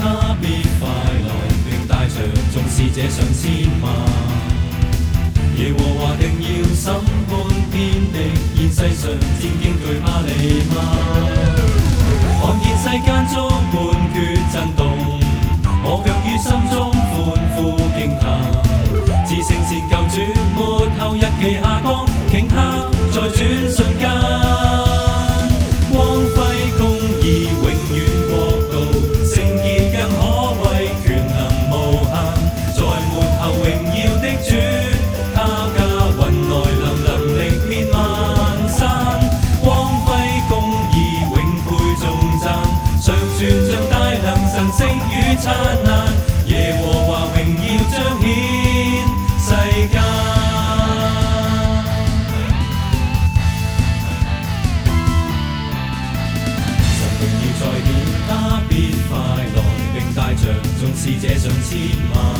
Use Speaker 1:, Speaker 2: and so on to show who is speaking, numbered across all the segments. Speaker 1: 他必快乐，并大着重是這上千万。耶和華定要審判天地，現世上戰驚惧怕你嗎？看見世間中半決震動，我卻於心中歡呼慶幸。自聖善救主末後日期下降，顷刻再轉。星宇灿烂，耶和华荣耀彰显世界。神荣耀在显，他必快乐，并带着众使者上千万。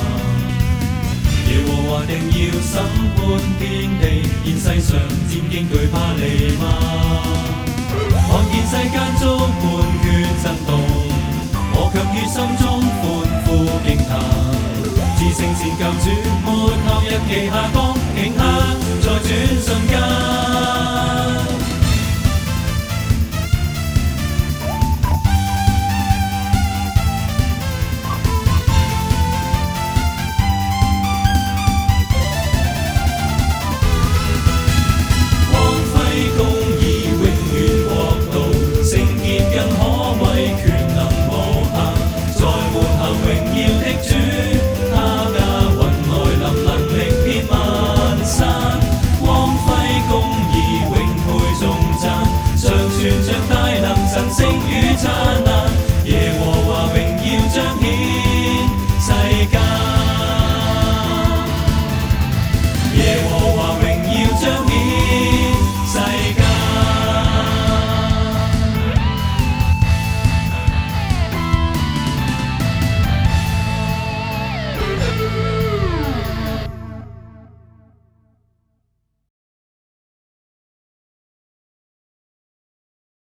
Speaker 1: 耶和华定要审判天地，现世上渐经惧怕离吗？看见世间充满血。渐旧绝末，后日期下光，顷刻再转瞬间。